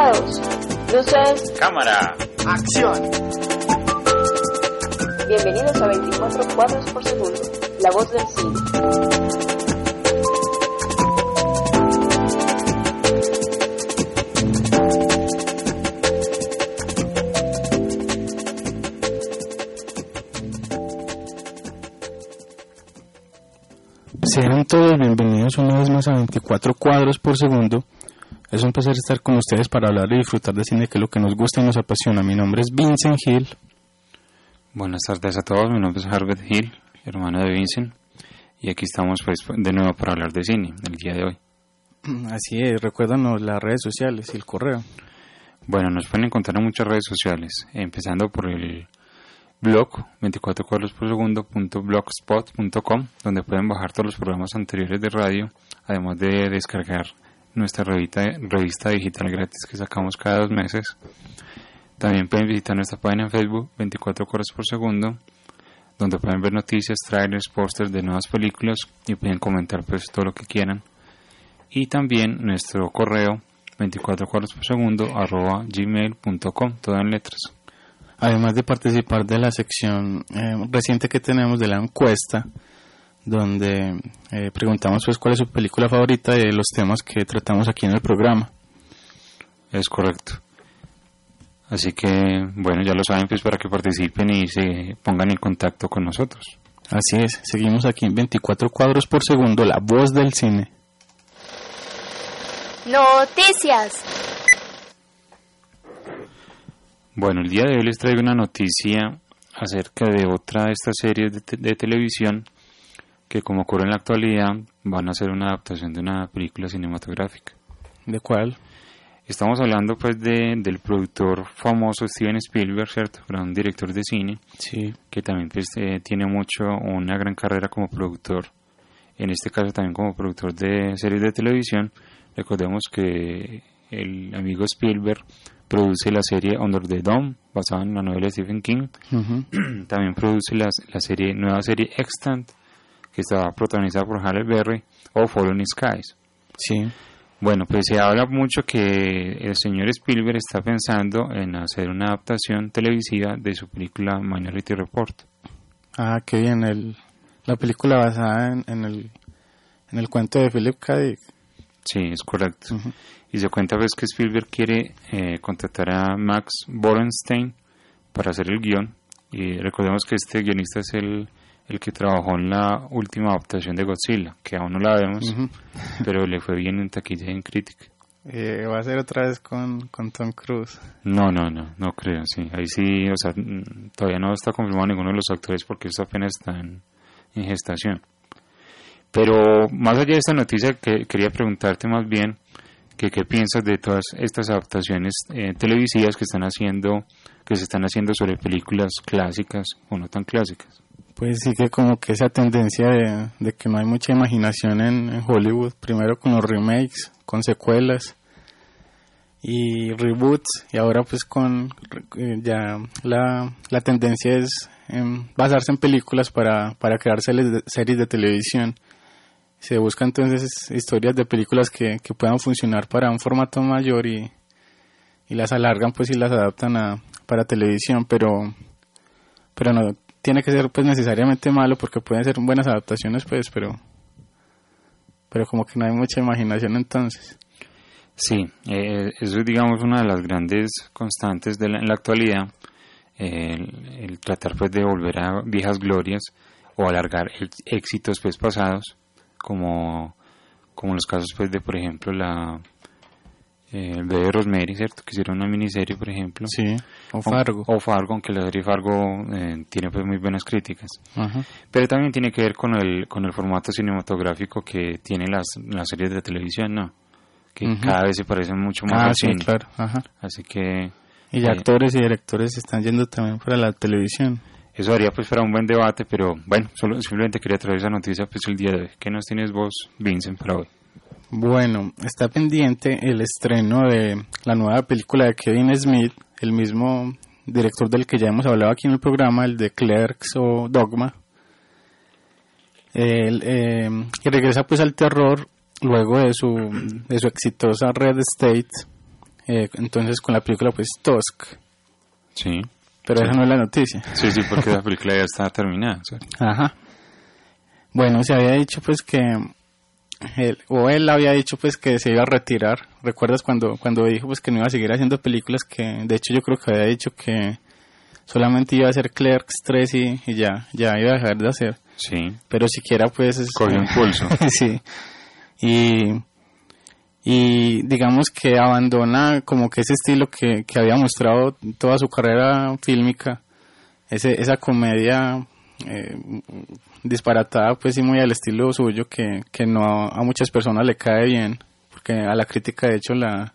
¿Estamos preparados? Luces. Cámara. Acción. Bienvenidos a 24 cuadros por segundo, la voz del cine. Sean todos bienvenidos una vez más a 24 cuadros por segundo. Es un placer estar con ustedes para hablar y disfrutar de cine, que es lo que nos gusta y nos apasiona. Mi nombre es Vincent Hill. Buenas tardes a todos, mi nombre es Harvard Hill, hermano de Vincent, y aquí estamos pues de nuevo para hablar de cine el día de hoy. Así es, recuérdanos las redes sociales y el correo. Bueno, nos pueden encontrar en muchas redes sociales, empezando por el blog 24 cuadros por segundo blogspot.com donde pueden bajar todos los programas anteriores de radio, además de descargar nuestra revista, revista digital gratis que sacamos cada dos meses. También pueden visitar nuestra página en Facebook 24 cuadros por segundo, donde pueden ver noticias, trailers, pósters de nuevas películas y pueden comentar pues todo lo que quieran. Y también nuestro correo 24 cuadros por segundo arroba gmail.com, todo en letras. Además de participar de la sección eh, reciente que tenemos de la encuesta, donde eh, preguntamos pues cuál es su película favorita y los temas que tratamos aquí en el programa. Es correcto. Así que, bueno, ya lo saben, pues para que participen y se pongan en contacto con nosotros. Así es, seguimos aquí en 24 cuadros por segundo, la voz del cine. Noticias. Bueno, el día de hoy les traigo una noticia acerca de otra de estas series de, te de televisión que como ocurre en la actualidad van a ser una adaptación de una película cinematográfica. ¿De cuál? Estamos hablando pues de, del productor famoso Steven Spielberg, ¿cierto? Gran director de cine, sí. que también pues, eh, tiene mucho, una gran carrera como productor, en este caso también como productor de series de televisión. Recordemos que el amigo Spielberg produce la serie Under the Dome, basada en la novela de Stephen King. Uh -huh. También produce la, la serie, nueva serie Extant, que está protagonizada por Halle Berry, o Fallen Skies. Sí. Bueno, pues se habla mucho que el señor Spielberg está pensando en hacer una adaptación televisiva de su película Minority Report. Ah, qué bien. El, la película basada en, en, el, en el cuento de Philip K. Dick. Sí, es correcto. Uh -huh. Y se cuenta pues que Spielberg quiere eh, contratar a Max Borenstein para hacer el guion. Y recordemos que este guionista es el, el que trabajó en la última adaptación de Godzilla, que aún no la vemos, uh -huh. pero le fue bien en taquilla y en crítica. Eh, ¿Va a ser otra vez con, con Tom Cruise? No, no, no, no creo, sí. Ahí sí, o sea, todavía no está confirmado ninguno de los actores porque esto apenas está en, en gestación. Pero más allá de esta noticia, que quería preguntarte más bien que qué piensas de todas estas adaptaciones eh, televisivas que están haciendo, que se están haciendo sobre películas clásicas o no tan clásicas. Pues sí que como que esa tendencia de, de que no hay mucha imaginación en, en, Hollywood, primero con los remakes, con secuelas y reboots, y ahora pues con eh, ya la, la tendencia es en basarse en películas para, para crear series de televisión. Se busca entonces historias de películas que, que puedan funcionar para un formato mayor y, y las alargan pues y las adaptan a, para televisión, pero, pero no tiene que ser pues necesariamente malo porque pueden ser buenas adaptaciones pues pero pero como que no hay mucha imaginación entonces. Sí eh, eso es digamos una de las grandes constantes de la, en la actualidad el, tratar pues de volver a viejas glorias o alargar éxitos pues pasados como como los casos pues de por ejemplo la eh, el bebé Rosemary, ¿cierto? Que hicieron una miniserie, por ejemplo. Sí, o Fargo. O, o Fargo, aunque la serie Fargo eh, tiene pues muy buenas críticas. -huh. Pero también tiene que ver con el, con el formato cinematográfico que tienen las, las series de televisión, ¿no? Que cada vez se parecen mucho más ah, al sí, cine. claro. Ajá. Así que... Y eh, actores y directores están yendo también para la televisión. Eso haría pues para un buen debate, pero bueno, solo, simplemente quería traer esa noticia pues el día de hoy. ¿Qué nos tienes vos, Vincent, para hoy? Bueno, está pendiente el estreno de la nueva película de Kevin Smith, el mismo director del que ya hemos hablado aquí en el programa, el de Clerks o Dogma. Él, eh, que regresa pues al terror luego de su, de su exitosa Red State, eh, entonces con la película pues Tusk. Sí. Pero esa no es la noticia. Sí, sí, porque la película ya está terminada. Ajá. Bueno, se había dicho pues que él, o él había dicho pues que se iba a retirar. ¿Recuerdas cuando cuando dijo pues que no iba a seguir haciendo películas que de hecho yo creo que había dicho que solamente iba a hacer Clerks 3 y, y ya ya iba a dejar de hacer. Sí. Pero siquiera pues cogió impulso. sí. Y y digamos que abandona como que ese estilo que, que había mostrado toda su carrera fílmica, ese, esa comedia eh, disparatada pues y muy al estilo suyo que, que no a muchas personas le cae bien, porque a la crítica de hecho la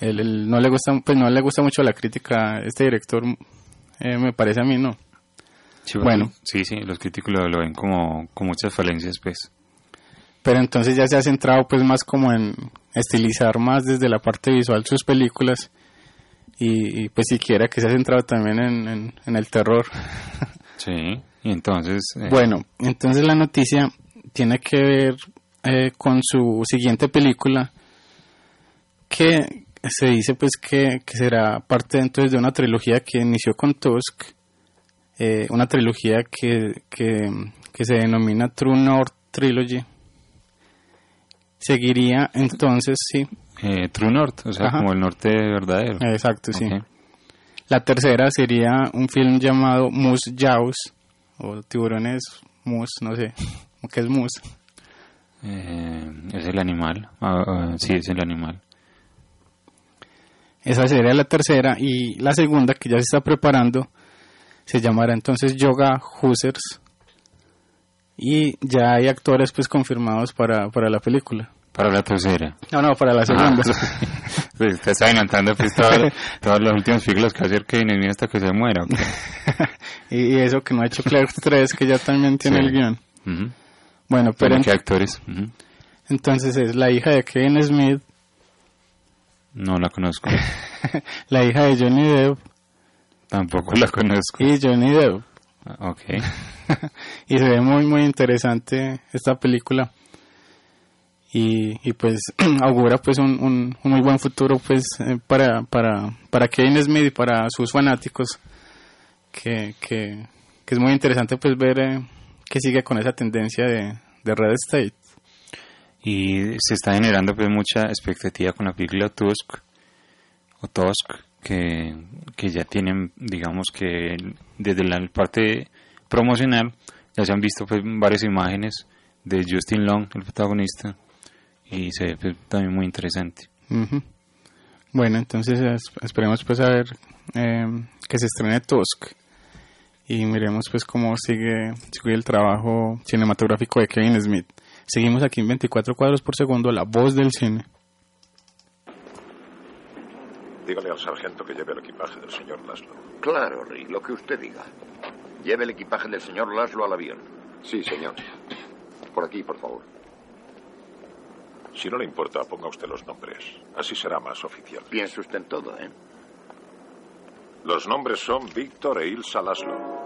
no le gusta pues no le gusta mucho la crítica este director eh, me parece a mí no bueno. sí sí los críticos lo, lo ven como con muchas falencias pues. Pero entonces ya se ha centrado pues más como en estilizar más desde la parte visual sus películas y, pues siquiera que se ha centrado también en, en, el terror. Sí, y entonces... Eh, bueno, entonces la noticia tiene que ver eh, con su siguiente película que se dice pues que, que, será parte entonces de una trilogía que inició con Tusk, eh, una trilogía que, que, que se denomina True North Trilogy Seguiría entonces, sí. Eh, True North, o sea, como el norte verdadero. Exacto, sí. La tercera sería un film llamado Moose Jaws, o tiburones Moose, no sé, ¿qué es Moose? Eh, es el animal, ah, ah, sí, es el animal. Esa sería la tercera y la segunda que ya se está preparando se llamará entonces Yoga Hoosers y ya hay actores pues confirmados para, para la película. Para la tercera. No, no, para la segunda. Ah, pues está adelantando pues todos los últimos siglos que hacer Kevin Smith hasta que se muera. y, eso que no ha hecho Clerks 3, que ya también tiene el guion. Bueno, pero... ¿Qué actores? Entonces es la hija de Kevin Smith. No la conozco. la hija de Johnny Depp. Tampoco la conozco. Y Johnny Depp. Ah, ok. y se ve muy, muy interesante esta película. Y, y pues augura pues un, un, muy buen futuro pues eh, para, para, para Kevin Smith y para sus fanáticos que, que, que es muy interesante pues ver eh, que sigue con esa tendencia de, de Red State. Y se está generando pues mucha expectativa con la película Tusk o Tusk que, que ya tienen digamos que desde la parte promocional ya se han visto pues, varias imágenes de Justin Long, el protagonista, y se ve también muy interesante. Bueno, entonces esperemos pues a ver eh, que se estrene Tusk y miremos pues cómo sigue, sigue el trabajo cinematográfico de Kevin Smith. Seguimos aquí en 24 cuadros por segundo, la voz del cine. Dígale al sargento que lleve el equipaje del señor Laszlo. Claro, Rick, lo que usted diga. Lleve el equipaje del señor Laszlo al avión. Sí, señor. Por aquí, por favor. Si no le importa, ponga usted los nombres. Así será más oficial. Piense usted en todo, ¿eh? Los nombres son Víctor e Ilsa Laszlo.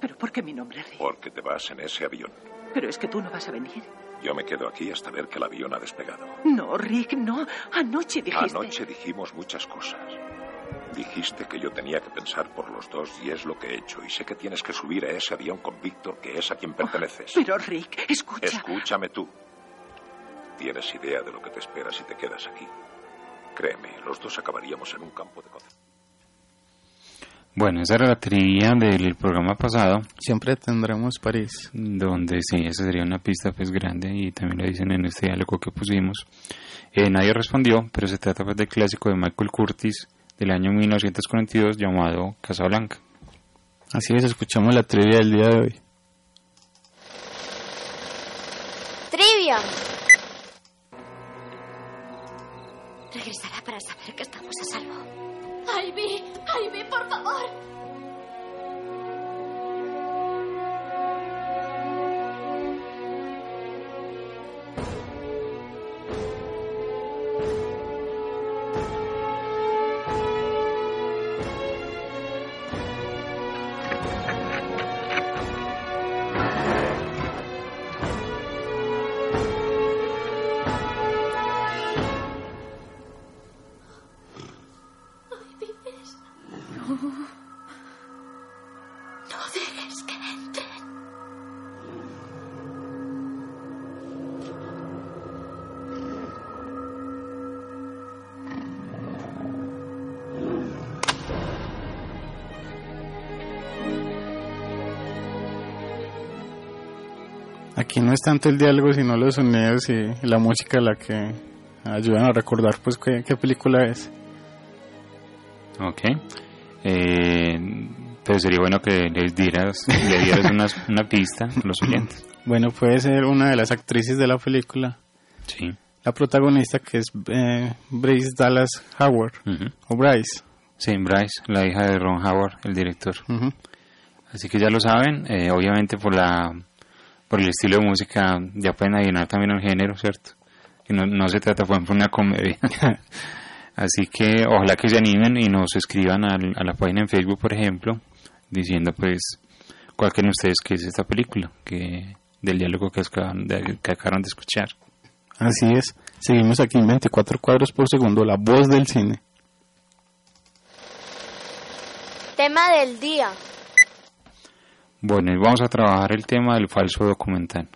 ¿Pero por qué mi nombre, Rick? Porque te vas en ese avión. Pero es que tú no vas a venir. Yo me quedo aquí hasta ver que el avión ha despegado. No, Rick, no. Anoche dijiste... Anoche dijimos muchas cosas. Dijiste que yo tenía que pensar por los dos y es lo que he hecho. Y sé que tienes que subir a ese avión con Víctor, que es a quien perteneces. Pero, Rick, escucha. Escúchame tú. ¿Tienes idea de lo que te espera si te quedas aquí? Créeme, los dos acabaríamos en un campo de. Bueno, esa era la trivia del programa pasado. Siempre tendremos París. Donde sí, esa sería una pista pues grande y también lo dicen en este diálogo que pusimos. Eh, nadie respondió, pero se trata pues del clásico de Michael Curtis, del año 1942 llamado Casablanca. Así es, escuchamos la trivia del día de hoy. Trivia. Regresará para saber que estamos a salvo. Ivy, Ivy, por favor. Tanto el diálogo, sino los sonidos y la música la que ayudan a recordar pues qué, qué película es. Ok. Eh, pero sería bueno que les dieras, le dieras una, una pista a los oyentes. Bueno, puede ser una de las actrices de la película. Sí. La protagonista que es eh, Bryce Dallas Howard. Ujú. O Bryce. Sí, Bryce, la hija de Ron Howard, el director. Ujú. Así que ya lo saben, eh, obviamente por la por el estilo de música ya pueden adivinar también el género, ¿cierto? Que no, no se trata por ejemplo de una comedia. Así que ojalá que se animen y nos escriban al- a la página en Facebook, por ejemplo, diciendo pues cuál creen ustedes que es esta película, que del diálogo que acaban de, que acabaron de escuchar. Así es. Seguimos aquí en 24 cuadros por segundo, la voz del cine. Tema del día. Bueno, y vamos a trabajar el tema del falso documental.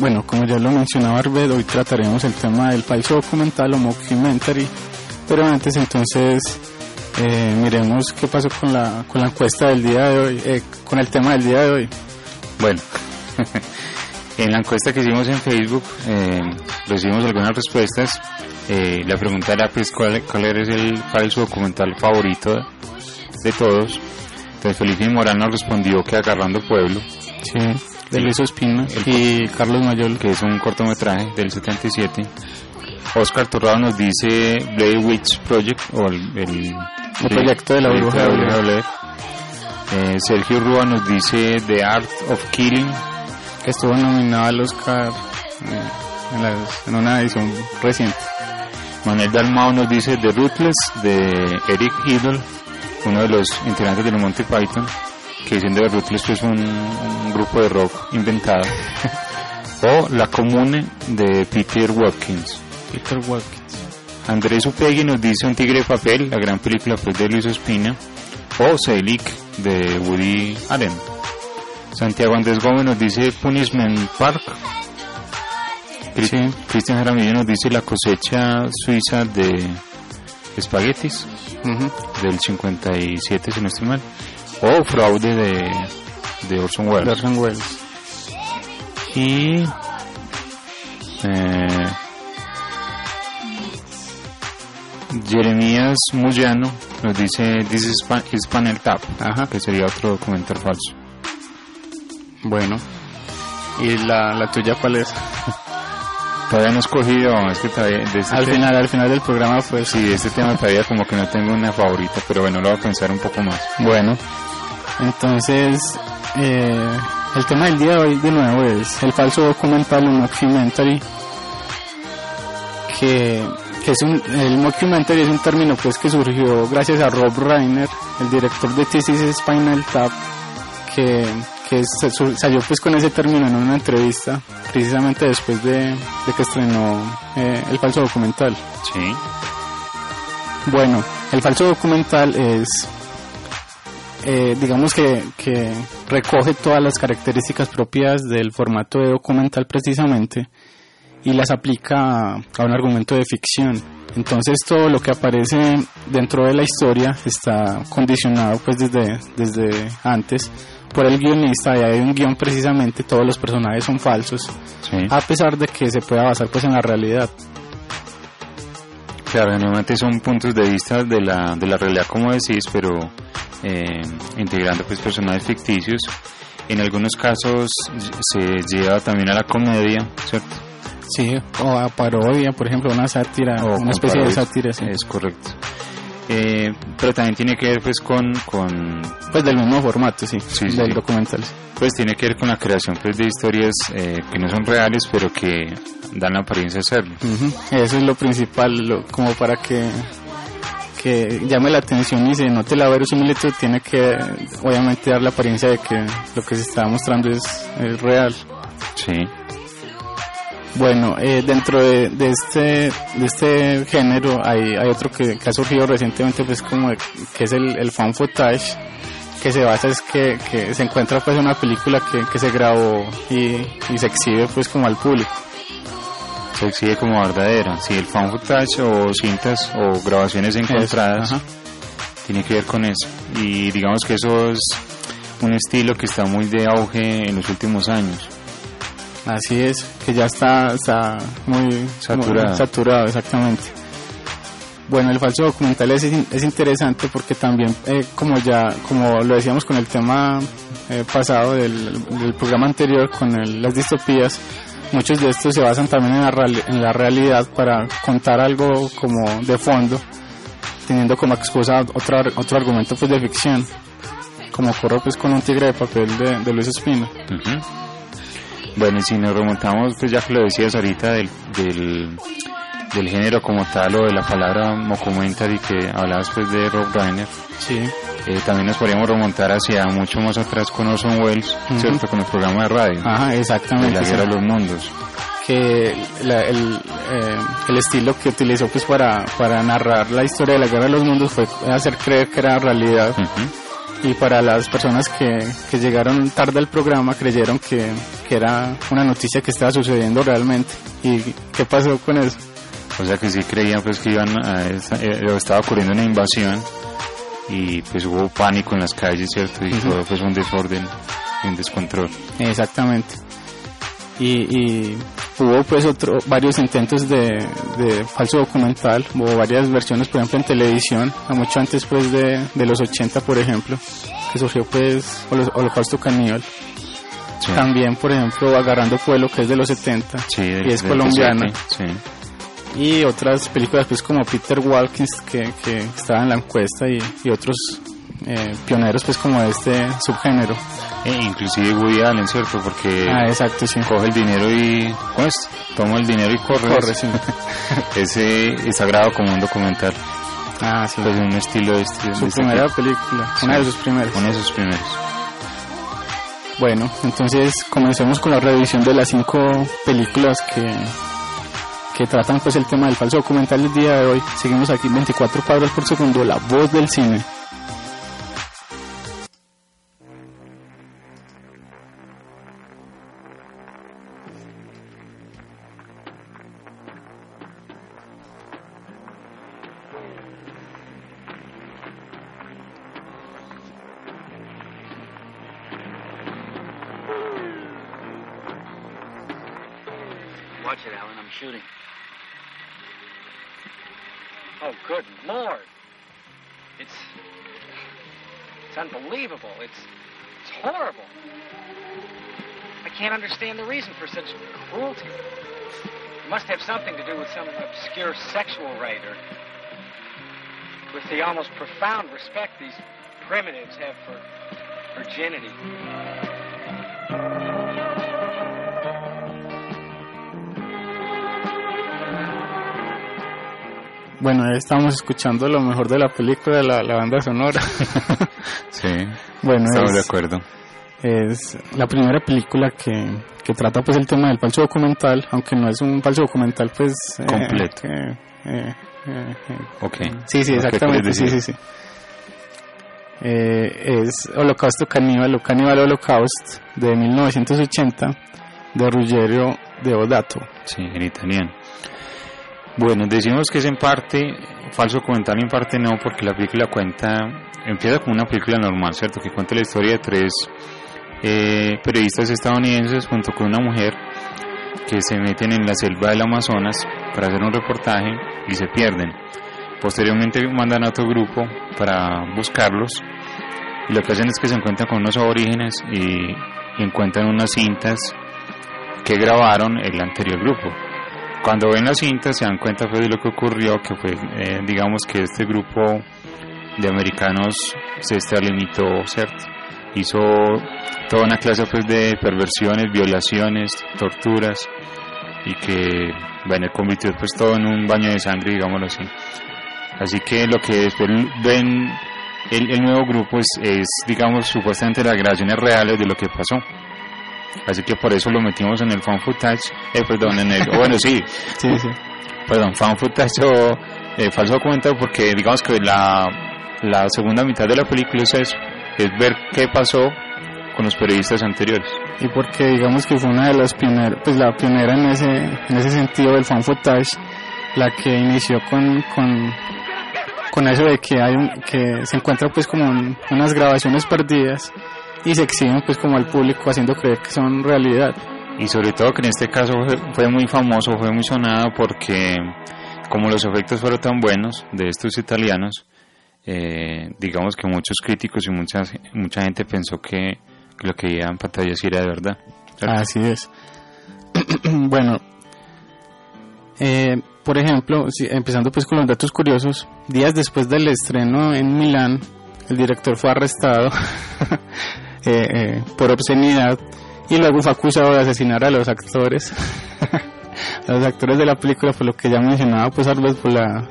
Bueno, como ya lo mencionaba Arbed, hoy trataremos el tema del falso documental o mockumentary. Pero antes entonces eh, miremos qué pasó con la, con la encuesta del día de hoy, eh, con el tema del día de hoy. Bueno, en la encuesta que hicimos en Facebook eh, recibimos algunas respuestas. Eh, la pregunta era pues cuál, cuál eres el falso documental favorito de todos. Entonces Felipe Morán nos respondió que Agarrando Pueblo, Sí, de Luis Ospina y Carlos Mayol. que es un cortometraje del 77. Oscar Torrado nos dice Blade Witch Project o el, el, El proyecto de la bruja de. Eh, Sergio Rúa nos dice The Art of Killing que estuvo nominado al Oscar eh, en, las- en una edición reciente. Manuel Dalmao nos dice The Ruthless de Eric Idle, uno de los integrantes de los Monty Python, que diciendo The Ruthless es un, un grupo de rock inventado. o La Comune de Peter Watkins. Peter Watkins. Andrés Upegui nos dice Un Tigre de Papel, la gran película pues, de Luis Ospina. O Selig de Woody Allen. Santiago Andrés Gómez nos dice Punishment Park. Sí. Cristian Jaramillo nos dice La cosecha suiza de espaguetis del 57 si no estoy mal. O Fraude de, de Orson de Welles. Orson Welles. Y eh, Jeremías Muyano nos dice This is, Pan- is Panel Tap, Ajá. que sería otro documental falso. Bueno. ¿Y la, la tuya cuál es? Todavía no he escogido, es que todavía, de este Al tema- final, al final del programa, pues. Sí, de este tema todavía como que no tengo una favorita, pero bueno, lo voy a pensar un poco más. Bueno, entonces eh, el tema del día de hoy de nuevo es el falso documental o mockumentary que, que es un, el mockumentary es un término pues que surgió gracias a Rob Reiner, el director de This is Spinal Tap que, que salió pues con ese término en una entrevista precisamente después de, de que estrenó eh, el falso documental. Sí, Bueno, el falso documental es, eh, digamos que, que recoge todas las características propias del formato de documental precisamente y las aplica a, a un argumento de ficción. Entonces todo lo que aparece dentro de la historia está condicionado pues desde, desde antes por el guionista y hay un guion precisamente todos los personajes son falsos Sí. a pesar de que se pueda basar pues en la realidad. Claro, normalmente son puntos de vista de la, de la realidad, como decís, pero eh, integrando pues personajes ficticios. En algunos casos se lleva también a la comedia, ¿cierto? Sí, o a parodia, por ejemplo, una sátira, O una especie de parodias. sátira, sí. Es correcto. Eh, pero también tiene que ver pues con, con pues del mismo formato, sí, Sí, del sí. documental. pues tiene que ver con la creación pues de historias eh, que no son reales pero que dan la apariencia de serlo. Eso es lo principal, lo- como para que que llame la atención y se note la verosimilitud, tiene que obviamente dar la apariencia de que lo que se está mostrando es, es real. Sí. Bueno, eh, dentro de, de este de este género hay, hay otro que, que ha surgido recientemente, pues como que es el, el fan footage, que se basa es que, que se encuentra pues una película que, que se grabó y, y se exhibe pues como al público. Se exhibe como verdadera. Si el fan footage o cintas o grabaciones encontradas tiene que ver con eso. Y digamos que eso es un estilo que está muy de auge en los últimos años. Así es, que ya está, está muy Saturado. muy saturado, exactamente. Bueno, el falso documental es, es interesante porque también, eh, como ya, como lo decíamos con el tema eh, pasado del, del programa anterior, con el- las distopías, muchos de estos se basan también en la, real- en la realidad para contar algo como de fondo, teniendo como excusa otro, otro argumento pues de ficción, como ocurre pues con un tigre de papel de, de Luis Espino. Ujú. Bueno, y si nos remontamos, pues ya que lo decías ahorita, del, del, del género como tal o de la palabra mockumentary que hablabas pues de Rob Reiner, Sí. eh, también nos podríamos remontar hacia mucho más atrás con Orson Welles. ¿cierto? Con el programa de radio, Ajá, de exactamente. la sí. guerra de los mundos. que la- el, eh, el estilo que utilizó pues para, para narrar la historia de la guerra de los mundos fue hacer creer que era realidad. Y para las personas que, que llegaron tarde al programa creyeron que, que era una noticia que estaba sucediendo realmente y qué pasó con eso O sea que sí creían pues que iban a eh, estaba ocurriendo una invasión y pues hubo pánico en las calles, ¿cierto? Y todo pues un desorden y un descontrol. exactamente y, y hubo pues otro varios intentos de, de falso documental hubo varias versiones por ejemplo en televisión a mucho antes pues de, de los 80 por ejemplo que surgió pues Holo- Holocausto Caníbal Sí. también por ejemplo Agarrando Pueblo que es de los 70 Sí, del- y es colombiana Sí. y otras películas pues como Peter Walkins que, que estaba en la encuesta y, y otros eh, pioneros pues como de este subgénero E inclusive Woody Allen, ¿cierto? Porque ah exacto sí coge el dinero y pues toma el dinero y corre. corre sí Ese está grabado como un documental, ah sí pues un estilo de este, su de este primera tipo. película Sí. una de sus primeras Uno de sus primeros. Bueno, entonces comencemos con la revisión de las cinco películas que, que tratan pues el tema del falso documental del día de hoy. Seguimos aquí 24 cuadros por segundo, la voz del cine. Obscure sexual rite or with the almost profound respect these primitives have for virginity. Bueno, ahí estamos escuchando lo mejor de la película, la, la banda sonora. Sí, bueno, estamos es, de acuerdo. es la primera película que, que trata pues el tema del falso documental, aunque no es un falso documental pues... eh, Completo. eh, eh, eh, Ok. Sí, sí, ¿Qué exactamente, sí, sí, sí. Es Holocausto Caníbal o Caníbal Holocaust de 1980 de Ruggiero Deodato. Sí, en italiano. Bueno, decimos que es en parte falso documental y en parte no, porque la película cuenta, empieza como una película normal, ¿cierto? Que cuenta la historia de tres eh, periodistas estadounidenses junto con una mujer que se meten en la selva del Amazonas para hacer un reportaje y se pierden. Posteriormente mandan a otro grupo para buscarlos y lo que hacen es que se encuentran con unos aborígenes y, encuentran unas cintas que grabaron el anterior grupo. Cuando ven las cintas se dan cuenta pues, de lo que ocurrió, que fue, eh, digamos que este grupo de americanos se extralimitó, ¿cierto? Hizo toda una clase pues de perversiones, violaciones, torturas y que, bueno, convirtió pues todo en un baño de sangre, digámoslo así. Así que lo que después ven el, el nuevo grupo es, es, digamos, supuestamente las grabaciones reales de lo que pasó. Así que por eso lo metimos en el fan footage, eh, perdón, en el, bueno, sí, Sí, sí. perdón, fan footage o eh, falso documental porque digamos que la, la segunda mitad de la película es eso, es ver qué pasó con los periodistas anteriores. Y porque digamos que fue una de las pioneras, pues la pionera en ese, en ese sentido del fan footage, la que inició con, con, con eso de que hay un, que se encuentra pues como un- unas grabaciones perdidas y se exhiben pues como al público haciendo creer que son realidad. Y sobre todo que en este caso fue, fue muy famoso, fue muy sonado porque como los efectos fueron tan buenos de estos italianos, eh, digamos que muchos críticos y mucha, mucha gente pensó que, lo que veía en era de verdad. Así es. bueno, eh, por ejemplo, empezando pues con los datos curiosos, días después del estreno en Milán, el director fue arrestado eh, eh, por obscenidad y luego fue acusado de asesinar a los actores, a los actores de la película, por lo que ya mencionaba, pues tal por la,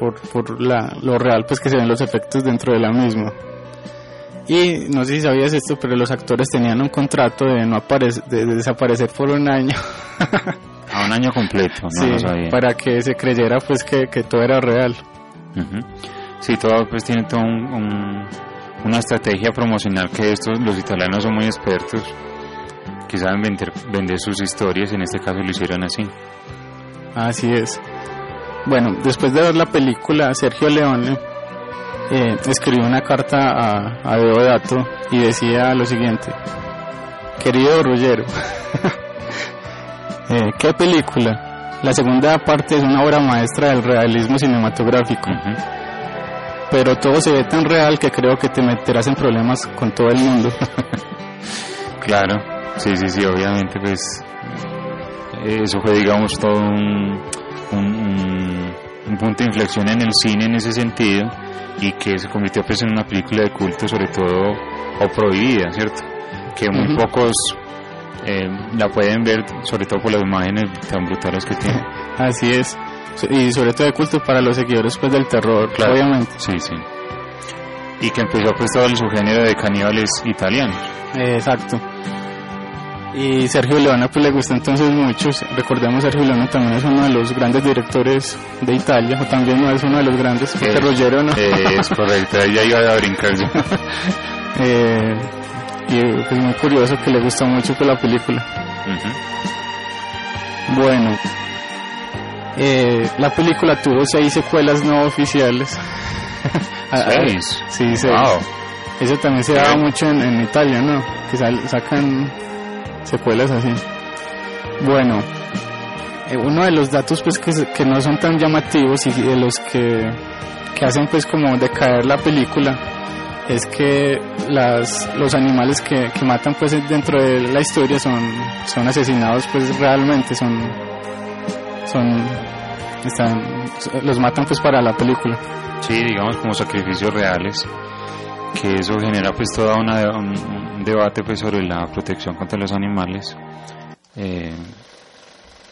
por, por la, lo real pues que se ven los efectos dentro de la misma. Y no sé si sabías esto, pero los actores tenían un contrato de no aparecer, de, de desaparecer por un año. A un año completo, no sí, lo sabía. para que se creyera pues que, que todo era real. Ujú. Sí, todo pues tiene todo un- un- una estrategia promocional que estos, los italianos son muy expertos, que saben vender, vender sus historias, en este caso lo hicieron así. Así es. Bueno, después de ver la película, Sergio Leone eh, escribió una carta a, a Deodato y decía lo siguiente. Querido Ruggero, eh, ¿qué película? La segunda parte es una obra maestra del realismo cinematográfico, pero todo se ve tan real que creo que te meterás en problemas con todo el mundo. Claro, sí, sí, sí, obviamente pues eso fue digamos todo un, un, un- un punto de inflexión en el cine en ese sentido y que se convirtió pues en una película de culto sobre todo o prohibida, ¿cierto? Que muy pocos eh, la pueden ver sobre todo por las imágenes tan brutales que tiene. Así es. Y sobre todo de culto para los seguidores pues del terror, Claro. obviamente. Sí, sí. Y que empezó pues todo el subgénero de caníbales italianos. Eh, Exacto. Y Sergio Leone pues le gusta entonces mucho. Recordemos Sergio Leone también es uno de los grandes directores de Italia, o también no es uno de los grandes, porque Eh, no. eh, es correcto, ahí ya iba a brincar yo. Eh, y pues muy curioso que le gusta mucho pues, la película. Ujú. Bueno, eh, la película tuvo seis secuelas no oficiales. Seis. Sí, seis. Wow. Eso también se daba mucho en, en Italia, ¿no? Que sal- sacan secuelas así. Bueno, eh, uno de los datos pues que, se- que no son tan llamativos y de los que, que hacen pues como decaer la película es que las, los animales que, que matan pues dentro de la historia son, son asesinados pues realmente, son, son, están, los matan pues para la película. Sí, digamos como sacrificios reales, que eso genera pues toda una un, un debate pues sobre la protección contra los animales. Eh,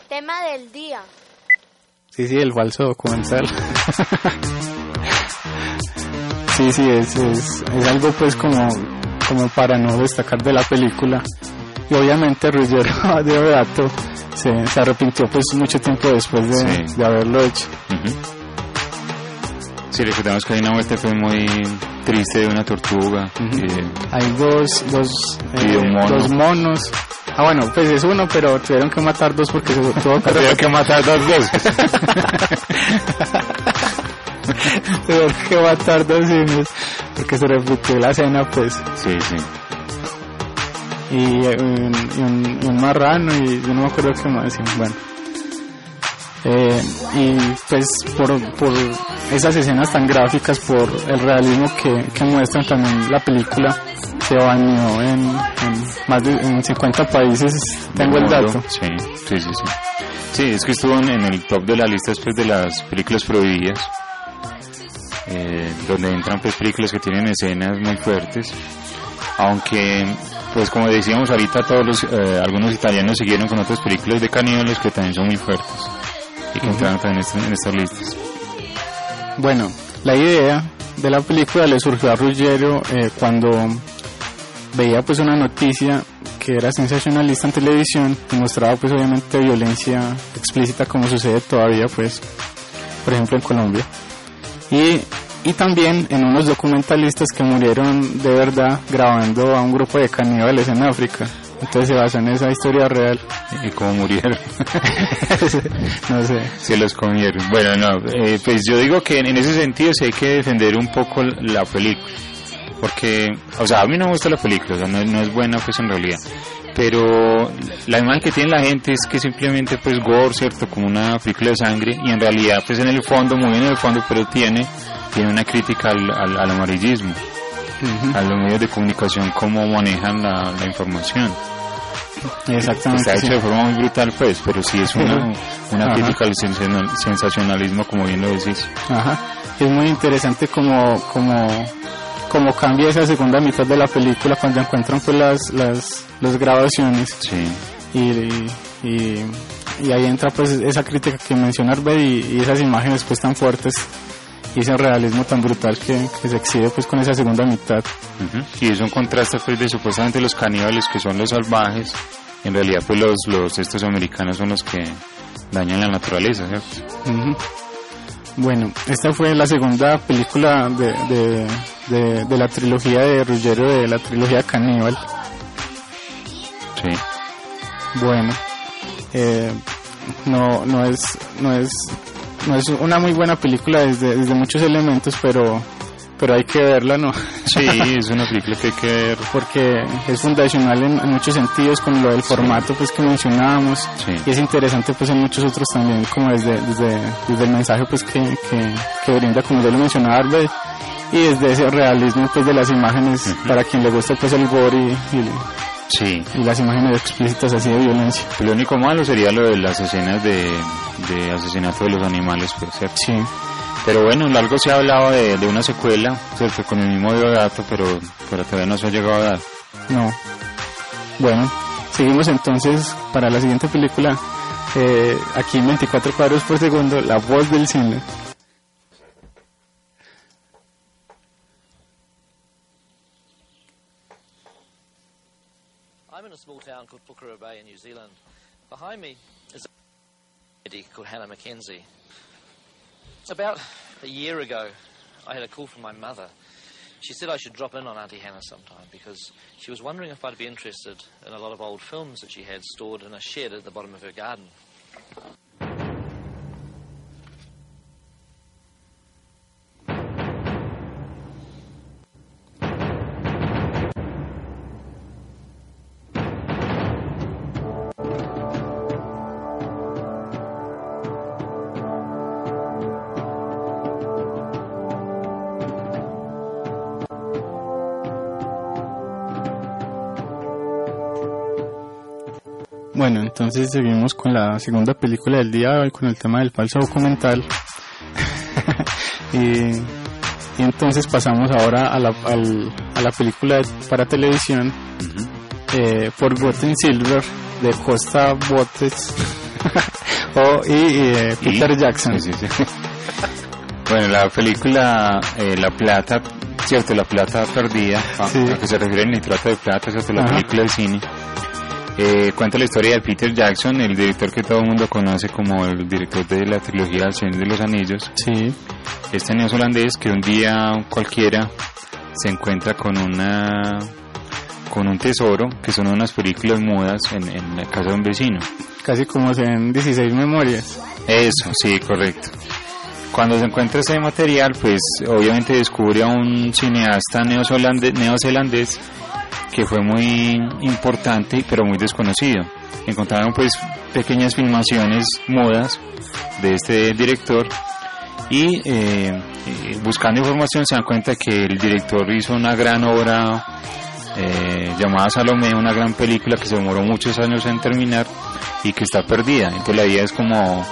Tema del día. Sí, sí, el falso documental. sí, sí, es, es, es algo pues como, como para no destacar de la película. Y obviamente Ruggiero Deodato se, se arrepintió pues mucho tiempo después de, Sí. de haberlo hecho. ujú. Sí, recordamos que hay una muerte fue muy triste de una tortuga. Eh, Hay dos, dos, mono. dos monos Ah, bueno, pues es uno, pero tuvieron que matar dos porque se tuvo que, Tuvieron que matar dos veces. tuvieron que matar dos simios porque se repitió la escena, pues. Sí, sí. Y, eh, un, y un, y un marrano y yo no me acuerdo qué más. Bueno. Eh, y pues por, por esas escenas tan gráficas, por el realismo que, que muestran también la película, se bañó en, en más de en 50 países, tengo el dato. Sí, sí, sí, sí. Sí, es que estuvo en, en el top de la lista después de las películas prohibidas, eh, donde entran pues películas que tienen escenas muy fuertes, aunque pues como decíamos ahorita todos los, eh, algunos italianos siguieron con otras películas de caníbales que también son muy fuertes que también en, esta- en estas listas. Bueno, la idea de la película le surgió a Ruggiero eh, cuando veía pues una noticia que era sensacionalista en televisión y mostraba pues obviamente violencia explícita como sucede todavía pues por ejemplo en Colombia. Y, y también en unos documentalistas que murieron de verdad grabando a un grupo de caníbales en África entonces se basó en esa historia real Y cómo murieron. no sé Se los comieron. Bueno, no, eh, pues yo digo que en, ese sentido sí hay que defender un poco la película. Porque, o sea, a mí no me gusta la película, o sea, no, es- no es buena pues en realidad. Pero la imagen que tiene la gente es que simplemente pues gore, ¿cierto? Como una película de sangre y en realidad pues en el fondo, muy bien en el fondo, pero tiene, tiene una crítica al, al, al amarillismo, a los medios de comunicación, cómo manejan la, la información. exactamente Está sí. hecho de forma muy brutal pues, pero sí es una, una crítica al sensacional- sensacionalismo como bien lo decís. Ajá. Es muy interesante como, como, como cambia esa segunda mitad de la película cuando encuentran pues las, las, las grabaciones Sí. y, y, y- y ahí entra pues esa crítica que menciona Arbed y, y esas imágenes pues tan fuertes y ese realismo tan brutal que, que se exhibe pues con esa segunda mitad. Y es un contraste pues de supuestamente los caníbales que son los salvajes, en realidad pues los, los estos americanos son los que dañan la naturaleza, ¿cierto? Bueno, esta fue la segunda película de, de, de, de la trilogía de Ruggiero, de la trilogía Caníbal. Sí. Bueno, eh, no, no es, no es, no es una muy buena película desde, desde muchos elementos, pero, pero hay que verla, ¿no? Sí, es una película que hay que ver. Porque es fundacional en, en muchos sentidos con lo del formato, pues que mencionábamos, Sí. y es interesante, pues en muchos otros también, como desde, desde, desde el mensaje, pues que, que, que brinda, como yo lo mencionaba, Arbed, y desde ese realismo, pues de las imágenes, para quien le gusta, pues el gore y, y, Sí. y las imágenes explícitas así de violencia. Lo único malo sería lo de las escenas de, de asesinato de los animales, pues, ¿cierto? Sí. Pero bueno, algo se ha hablado de, de una secuela, ¿cierto? Con el mismo dato, pero, pero todavía no se ha llegado a dar. No. Bueno, seguimos entonces para la siguiente película. Eh, aquí en 24 cuadros por segundo, La voz del cine. Called Pukeru Bay in New Zealand. Behind me is a lady called Hannah Mackenzie. About a year ago, I had a call from my mother. She said I should drop in on Auntie Hannah sometime because she was wondering if I'd be interested in a lot of old films that she had stored in a shed at the bottom of her garden. Entonces seguimos con la segunda película del día de hoy, con el tema del falso documental. y, y entonces pasamos ahora a la, al- a la película para televisión eh, Forgotten Silver de Costa Botes o, y, eh, Peter ¿Y? Jackson. Sí, sí, sí. Bueno, la película eh, La Plata, ¿cierto? La Plata Perdida, a, a que se refiere el nitrato de plata, ¿cierto? La Ajá. película del cine. Eh, cuenta la historia de Peter Jackson, el director que todo el mundo conoce como el director de la trilogía El Señor de los Anillos. Sí, Este neozelandés que un día cualquiera se encuentra con una con un tesoro, que son unas películas mudas en, en la casa de un vecino. Casi como en 16 memorias. Eso, sí, correcto. Cuando se encuentra ese material, pues obviamente descubre a un cineasta neozelandés, que fue muy importante, pero muy desconocido. Encontraron pues pequeñas filmaciones mudas de este director y eh, eh, buscando información se dan cuenta que el director hizo una gran obra eh, llamada Salomé, una gran película que se demoró muchos años en terminar y que está perdida. Entonces la idea es como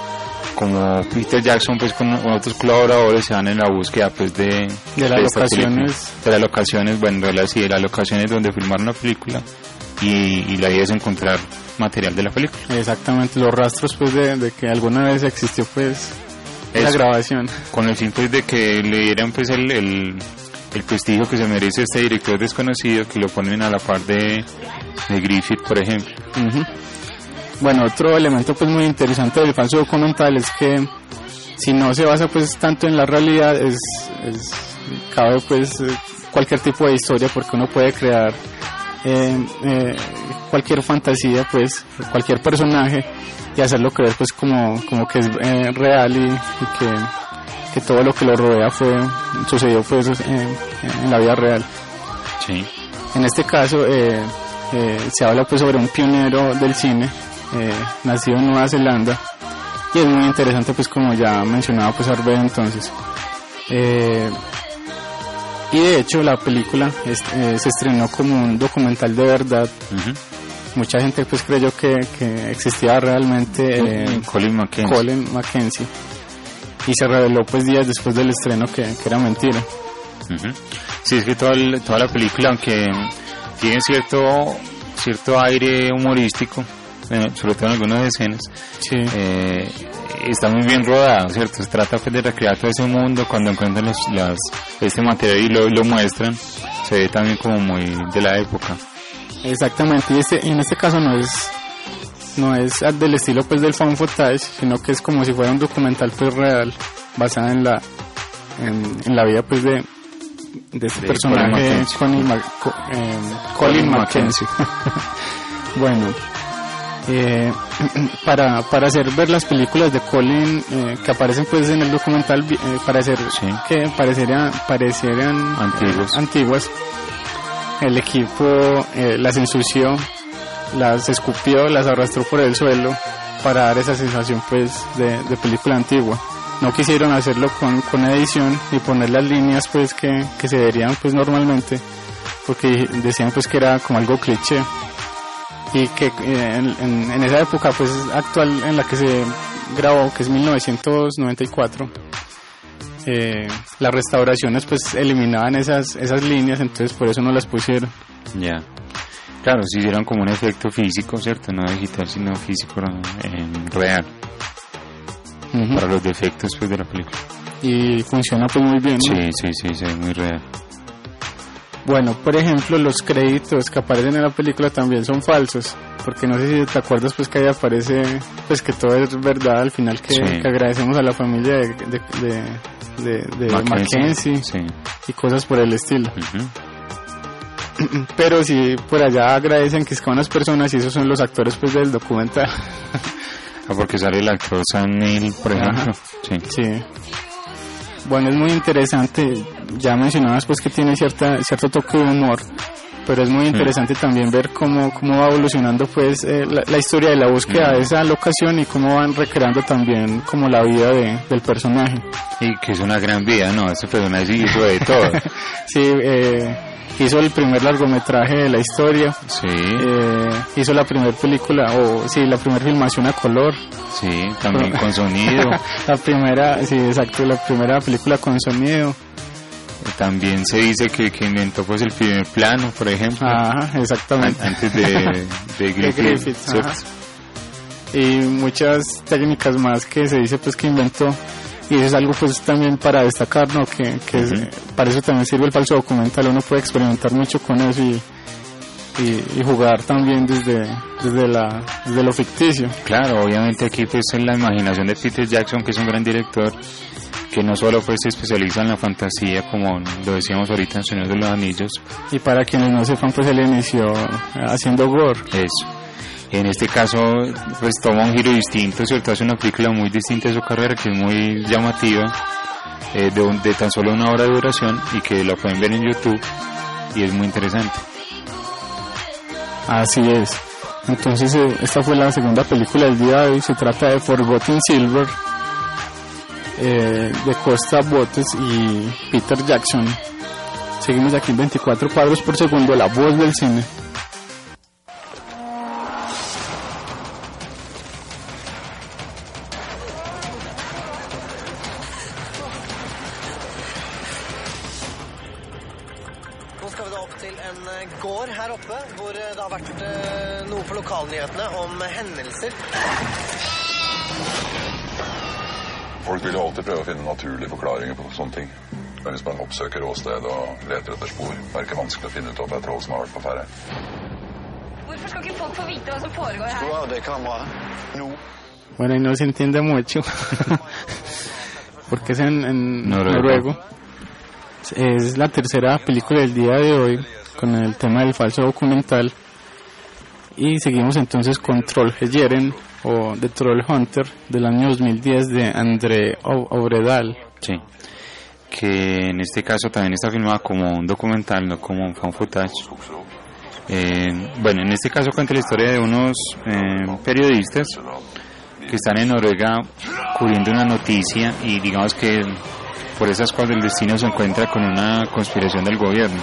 como Peter Jackson pues con otros colaboradores se van en la búsqueda pues de, De las locaciones. de las locaciones bueno en realidad sí de las locaciones donde filmaron la película y, y la idea es encontrar material de la película Exactamente, los rastros pues de, de que alguna vez existió pues la grabación. con el fin pues de que le dieran pues el, el, el prestigio que se merece este director desconocido que lo ponen a la par de, de Griffith por ejemplo. Bueno, otro elemento pues muy interesante del falso documental es que si no se basa pues tanto en la realidad es, es cabe pues eh, cualquier tipo de historia porque uno puede crear eh, eh, cualquier fantasía pues cualquier personaje y hacerlo creer pues como, como que es eh, real y, y que, que todo lo que lo rodea fue sucedió pues en la vida real. sí En este caso se habla pues sobre un pionero del cine eh, nacido en Nueva Zelanda y es muy interesante pues como ya mencionaba pues Arbe entonces. Eh, y de hecho la película es- eh, se estrenó como un documental de verdad. Mucha gente pues creyó que, que existía realmente eh, Colin Mackenzie Colin Mackenzie y se reveló pues días después del estreno que, que era mentira. Ujú. Sí, es que toda, el- toda la película, aunque tiene cierto cierto aire humorístico, bueno, sobre todo en algunas escenas, Sí. eh, está muy bien rodada, ¿cierto? Se trata pues, de recrear todo ese mundo cuando encuentran los, las, este material y lo, lo muestran, se ve también como muy de la época. Exactamente, y este, en este caso no es no es del estilo pues del fan footage, sino que es como si fuera un documental pues real, basado en la en, en la vida pues de de este De personaje Colin Mackenzie. Colin, eh, Colin Colin Mackenzie. bueno, eh, para, para hacer ver las películas de Colin eh, que aparecen pues en el documental eh, para hacer Sí. que parecerían parecieran antiguas. El equipo eh, las ensució las escupió las arrastró por el suelo para dar esa sensación pues de, de película antigua. No quisieron hacerlo con, con edición y poner las líneas pues que, que se verían pues normalmente porque decían pues que era como algo cliché y que eh, en, en- en esa época pues actual en la que se grabó que es 1994 eh, las restauraciones pues eliminaban esas esas líneas entonces por eso no las pusieron Ya. Claro, si hicieron como un efecto físico, ¿cierto? No digital, sino físico en real, para los defectos pues, de la película. y funciona pues muy bien ¿no? Sí, sí, sí, se ve muy real. Bueno, por ejemplo, los créditos que aparecen en la película también son falsos, porque no sé si te acuerdas pues que ahí aparece pues que todo es verdad al final que, Sí. que agradecemos a la familia de, de, de, de- Mackenzie Sí. y cosas por el estilo. Pero si por allá agradecen que es con unas personas y esos son los actores pues del documental. Ah, porque sale el actor Sam Neill, por Ajá. ejemplo. Sí. Sí. Bueno, es muy interesante. Ya mencionabas pues que tiene cierta cierto toque de humor, pero es muy interesante también ver cómo, cómo va evolucionando pues eh, la, la historia de la búsqueda de esa locación y cómo van recreando también como la vida de- del personaje. Y que es una gran vida, ¿no? Este personaje hizo de todo. Sí, eh, hizo el primer largometraje de la historia, Sí, eh, hizo la primera película, o sí, la primera filmación a color. sí, también con sonido. La primera, sí, exacto, la primera película con sonido. También se dice que, que inventó pues el primer plano, por ejemplo. Ajá, exactamente. antes de, de Griffith. Griffith, ¿cierto? ajá. y muchas técnicas más que se dice pues que inventó y eso es algo pues también para destacar no que, que es- para eso también sirve el falso documental uno puede experimentar mucho con eso y, y, y jugar también desde desde la desde lo ficticio Claro, obviamente aquí pues es la imaginación de Peter Jackson, que es un gran director, que no solo pues se especializa en la fantasía como lo decíamos ahorita en Señor de los Anillos. Y para quienes no sepan pues él inició haciendo gore. Eso. En este caso pues toma un giro distinto, ¿cierto? Hace una película muy distinta de su carrera que es muy llamativa, eh, de, tan solo una hora de duración y que la pueden ver en YouTube y es muy interesante. Así es. Entonces eh, esta fue la segunda película del día de hoy. Se trata de Forgotten Silver eh, de Costa Botes y Peter Jackson. Seguimos aquí en 24 cuadros por segundo, la voz del cine. Sånne ting. Men hvis man oppsøker åstedet og leter etter spor, er det ikke vanskelig å finne ut om det er troll som har vært på ferde. Hvorfor skal ikke folk få vite hva som foregår her? Ja, det kan være. No. Bueno, y no se entiende mucho. Porque es en, en Noruego. noruego. Es la tercera película del día de hoy con el tema del falso documental. Y seguimos entonces con Trollhejeren o The Troll Hunter del año 2010 de André Obredal. Sí. Que en este caso también está filmada como un documental, no como un fan footage. Eh, bueno, en este caso cuenta la historia de unos eh, periodistas que están en Noruega cubriendo una noticia y digamos que por esas cosas del destino se encuentra con una conspiración del gobierno.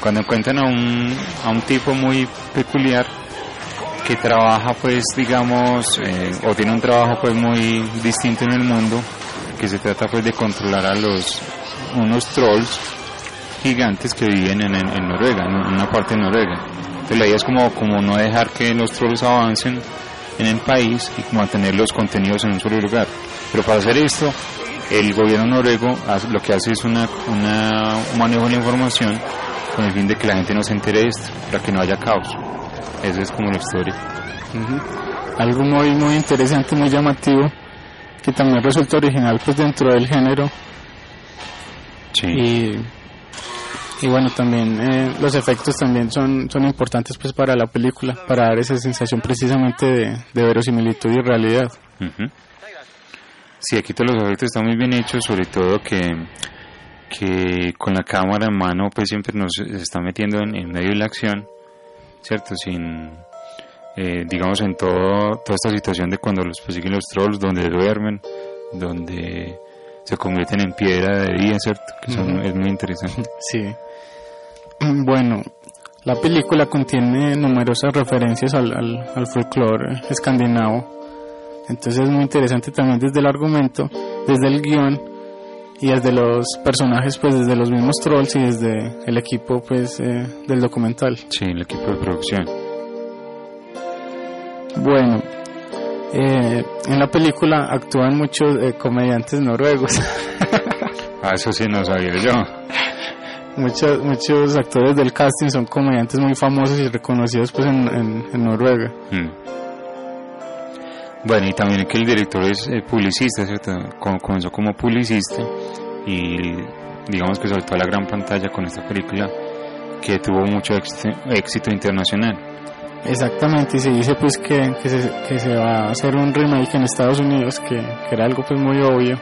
Cuando encuentran a un, a un tipo muy peculiar que trabaja pues digamos eh, o tiene un trabajo pues muy distinto en el mundo que se trata pues de controlar a los unos trolls gigantes que viven en, en- en Noruega, en una parte de Noruega. Entonces la idea es como, como no dejar que los trolls avancen en el país y mantener los contenidos en un solo lugar. Pero para hacer esto, el gobierno noruego hace- lo que hace es una, una, un manejo de la información con el fin de que la gente no se entere de esto, para que no haya caos. Esa es como la historia. Algo muy, muy interesante, muy llamativo, que también resulta original pues dentro del género. Y, y bueno, también eh, los efectos también son, son importantes pues para la película, para dar esa sensación precisamente de, de verosimilitud y realidad. Ujú. Sí, aquí todos los efectos están muy bien hechos, sobre todo que, que con la cámara en mano pues siempre nos está metiendo en, en medio de la acción, ¿cierto? Sin, eh, digamos, en todo, toda esta situación de cuando los persiguen los trolls, donde duermen, donde se convierten en piedra de día, ¿cierto? Que son- es muy interesante. Sí. Bueno, la película contiene numerosas referencias al, al, al folclore escandinavo. Entonces es muy interesante también desde el argumento, desde el guion y desde los personajes, pues desde los mismos trolls y desde el equipo pues eh, del documental. Sí, el equipo de producción. Bueno, eh, en la película actúan muchos eh, comediantes noruegos. Ah, eso sí no sabía yo. muchos, muchos actores del casting son comediantes muy famosos y reconocidos pues en, en- en Noruega. Mm. Bueno, y también que el director es eh, publicista, ¿cierto? Com- comenzó como publicista y digamos que saltó a la gran pantalla con esta película que tuvo mucho éxito, éxito internacional. Exactamente, y se dice pues que, que, se, que se va a hacer un remake en Estados Unidos, que, que era algo pues muy obvio.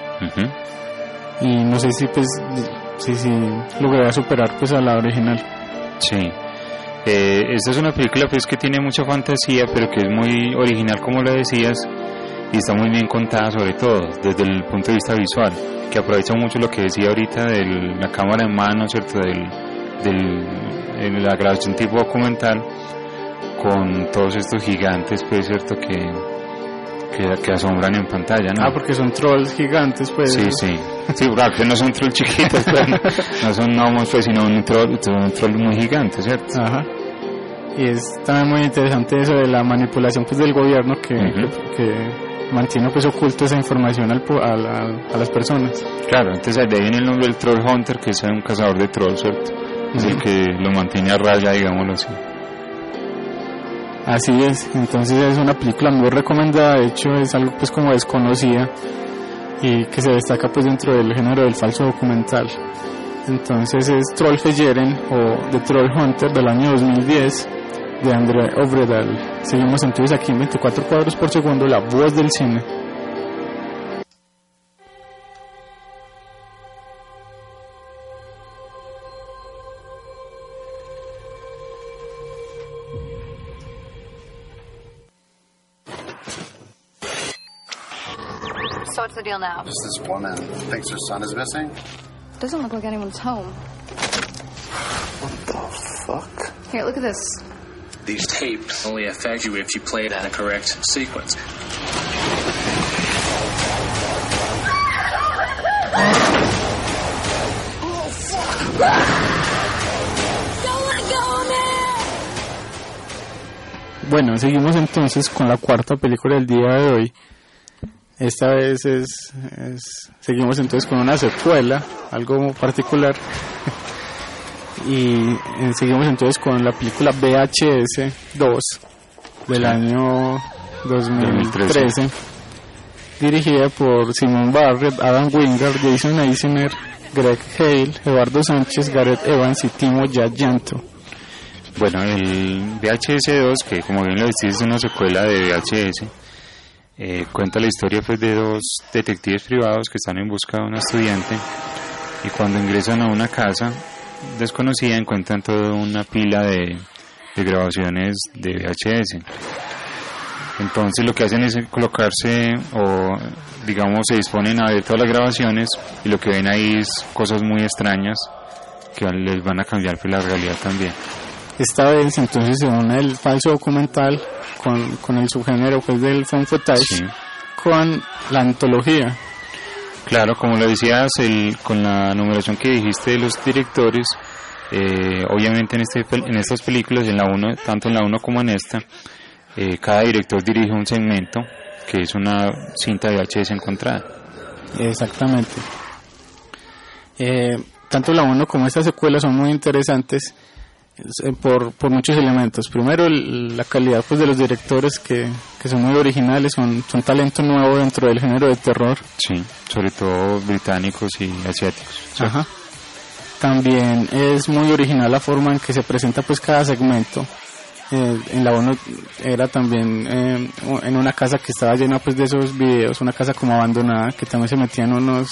Y no sé si pues si, si logrará superar pues a la original. Sí. Eh, esta es una película pues que tiene mucha fantasía, pero que es muy original como lo decías y está muy bien contada sobre todo desde el punto de vista visual, que aprovecha mucho lo que decía ahorita de la cámara en mano, ¿cierto? Del, del, de la grabación tipo documental con todos estos gigantes, pues, ¿cierto? Que, que, que asombran en pantalla, ¿no? Ah, porque son trolls gigantes pues. Sí, sí. Sí, claro, que no son trolls chiquitos, pues, no, no son gnomos, pues, sino un troll, un troll muy gigante, ¿cierto? Ajá. Y es también muy interesante eso de la manipulación pues del gobierno que, que, que mantiene pues oculto esa información al, a, la- a las personas. Claro, entonces de ahí viene el nombre del Troll Hunter, que es un cazador de trolls, ¿cierto? Es el que lo mantiene a raya, digámoslo así. Así es, entonces es una película muy recomendada, de hecho es algo pues como desconocida. y que se destaca pues dentro del género del falso documental. Entonces es Trollfejeren o The Troll Hunter del año 2010 de André Obredal. Seguimos entonces aquí en 24 cuadros por segundo, la voz del cine. Now? Just this woman thinks her son is missing. Doesn't look like anyone's home. What the fuck? Here, look at this. These tapes only affect you if you play it in a correct sequence. Bueno, seguimos entonces con la cuarta película del día de hoy. Esta vez es, es- seguimos entonces con una secuela, algo particular. y eh, seguimos entonces con la película VHS 2 del año 2013, dirigida por Simon Barrett, Adam Wingard, Jason Eisner, Greg Hale, Eduardo Sánchez, Gareth Evans y Timo Yayanto. Bueno, el VHS2, que como bien lo decís es una secuela de VHS, eh, cuenta la historia pues, de dos detectives privados que están en busca de una estudiante y cuando ingresan a una casa desconocida encuentran toda una pila de, grabaciones de VHS. Entonces lo que hacen es colocarse o digamos se disponen a ver todas las grabaciones y lo que ven ahí es cosas muy extrañas que les van a cambiar pues, la realidad también. Esta vez entonces se une el falso documental con, con el subgénero pues, del found footage con la antología. Claro, como lo decías, el, con la numeración que dijiste de los directores, eh, obviamente en, este, en estas películas, en la uno, tanto en la 1 como en esta, eh, cada director dirige un segmento que es una cinta de VHS encontrada. Exactamente. Eh, tanto la 1 como esta secuela son muy interesantes por, por muchos elementos. Primero, el- la calidad pues, de los directores que, que son muy originales, son, son talento nuevo dentro del género de terror. Sí, sobre todo británicos y asiáticos. Ajá. También es muy original la forma en que se presenta pues cada segmento. Eh, en la 1 era también eh, en una casa que estaba llena pues de esos videos, una casa como abandonada que también se metían unos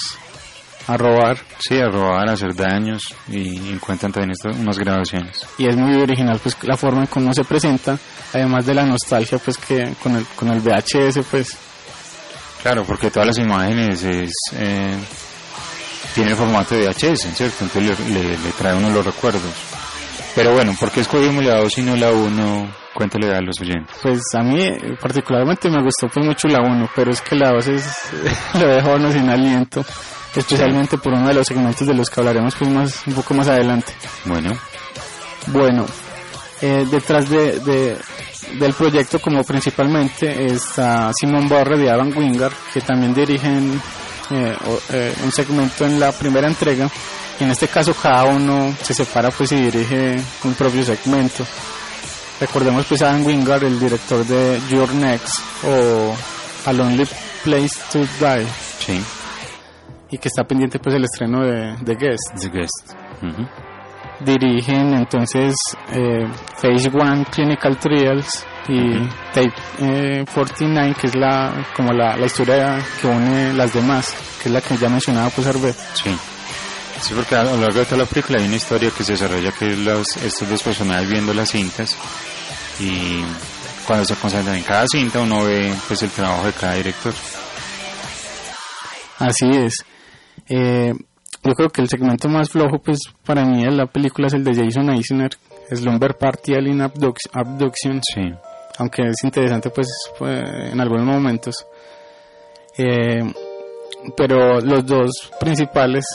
a robar. Sí, a robar, a hacer daños y encuentran también estas, unas grabaciones. Y es muy original pues la forma en cómo se presenta, además de la nostalgia pues que con el, con el VHS pues Claro, porque todas las imágenes es, eh, tiene el formato de VHS, ¿cierto? Entonces le, le- le trae uno los recuerdos. Pero bueno, ¿por qué escogimos la 2 y no la 1? Cuéntale a los oyentes. Pues a mí particularmente me gustó pues mucho la 1, pero es que la 2 es, lo dejó a uno sin aliento, especialmente por uno de los segmentos de los que hablaremos pues más, un poco más adelante. Bueno, Bueno, eh, detrás de, de- del proyecto como principalmente está Simon Barre de Adam Wingard, que también dirigen eh, eh, un segmento en la primera entrega. Y en este caso cada uno se separa pues y dirige un propio segmento. Recordemos pues a Adam Wingard, el director de Your Next o A Lonely Place to Die. Sí. Y que está pendiente pues el estreno de, de Guest. The Guest. Ujú. Dirigen entonces eh, Phase One Clinical Trials y Tape eh, 49 que es la como la, la historia que une las demás, que es la que ya mencionaba pues Arbet. Sí. Sí, porque a lo largo de toda la película hay una historia que se desarrolla que los, estos dos personajes viendo las cintas y cuando se concentran en cada cinta uno ve pues el trabajo de cada director. Así es. Eh, yo creo que el segmento más flojo, pues para mí de la película es el de Jason Eisner, Slumber Party Alien Abduc- Abduction. Sí. Aunque es interesante, pues en algunos momentos. Eh, pero los dos principales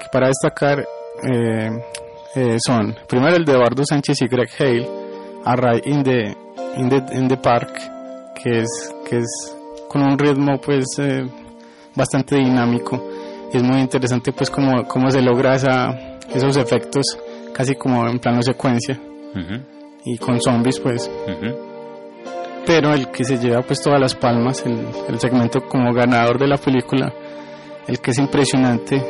que para destacar eh, eh, son, primero el de Eduardo Sánchez y Greg Hale, Array in the, in the, in the Park, que es, que es con un ritmo pues eh, bastante dinámico. Y es muy interesante pues cómo, cómo se logra esa, esos efectos casi como en plano secuencia. Y con zombies pues. Pero el que se lleva pues todas las palmas el, el segmento como ganador de la película el que es impresionante